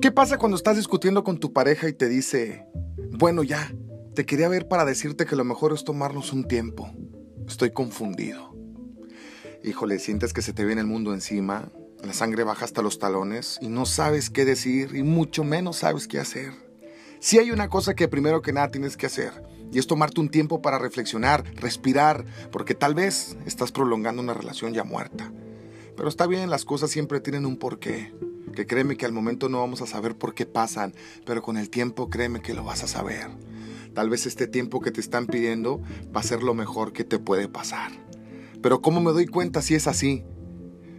¿Qué pasa cuando estás discutiendo con tu pareja y te dice, bueno ya, te quería ver para decirte que lo mejor es tomarnos un tiempo? Estoy confundido. Híjole, sientes que se te viene el mundo encima, la sangre baja hasta los talones y no sabes qué decir y mucho menos sabes qué hacer. Si hay una cosa que primero que nada tienes que hacer y es tomarte un tiempo para reflexionar, respirar, porque tal vez estás prolongando una relación ya muerta. Pero está bien, las cosas siempre tienen un porqué. Que créeme que al momento no vamos a saber por qué pasan, pero con el tiempo créeme que lo vas a saber. Tal vez este tiempo que te están pidiendo va a ser lo mejor que te puede pasar. Pero ¿cómo me doy cuenta si es así?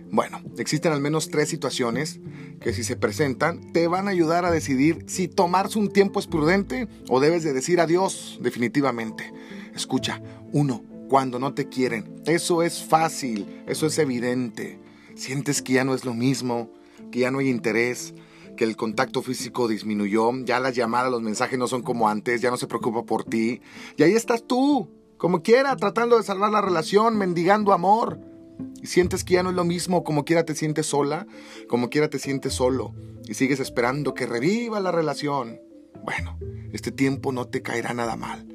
Bueno, existen al menos tres situaciones que si se presentan te van a ayudar a decidir si tomarse un tiempo es prudente o debes de decir adiós definitivamente. Escucha, uno, cuando no te quieren. Eso es fácil, eso es evidente. Sientes que ya no es lo mismo, que ya no hay interés, que el contacto físico disminuyó, ya las llamadas, los mensajes no son como antes, ya no se preocupa por ti. Y ahí estás tú, como quiera, tratando de salvar la relación, mendigando amor. Y sientes que ya no es lo mismo, como quiera te sientes sola, como quiera te sientes solo. Y sigues esperando que reviva la relación. Bueno, este tiempo no te caerá nada mal.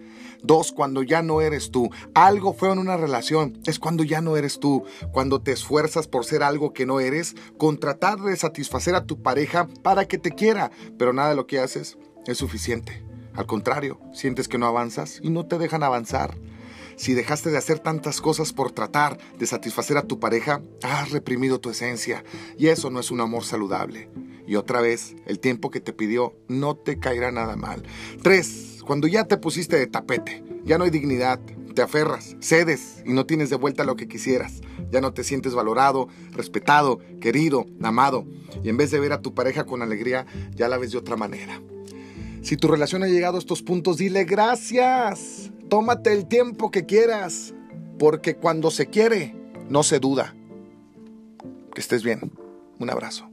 Dos, cuando ya no eres tú. Algo feo en una relación es cuando ya no eres tú. Cuando te esfuerzas por ser algo que no eres, con tratar de satisfacer a tu pareja para que te quiera. Pero nada de lo que haces es suficiente. Al contrario, sientes que no avanzas y no te dejan avanzar. Si dejaste de hacer tantas cosas por tratar de satisfacer a tu pareja, has reprimido tu esencia y eso no es un amor saludable. Y otra vez, el tiempo que te pidió no te caerá nada mal. Tres, cuando ya te pusiste de tapete, ya no hay dignidad, te aferras, cedes y no tienes de vuelta lo que quisieras. Ya no te sientes valorado, respetado, querido, amado. Y en vez de ver a tu pareja con alegría, ya la ves de otra manera. Si tu relación ha llegado a estos puntos, dile gracias. Tómate el tiempo que quieras, porque cuando se quiere, no se duda. Que estés bien. Un abrazo.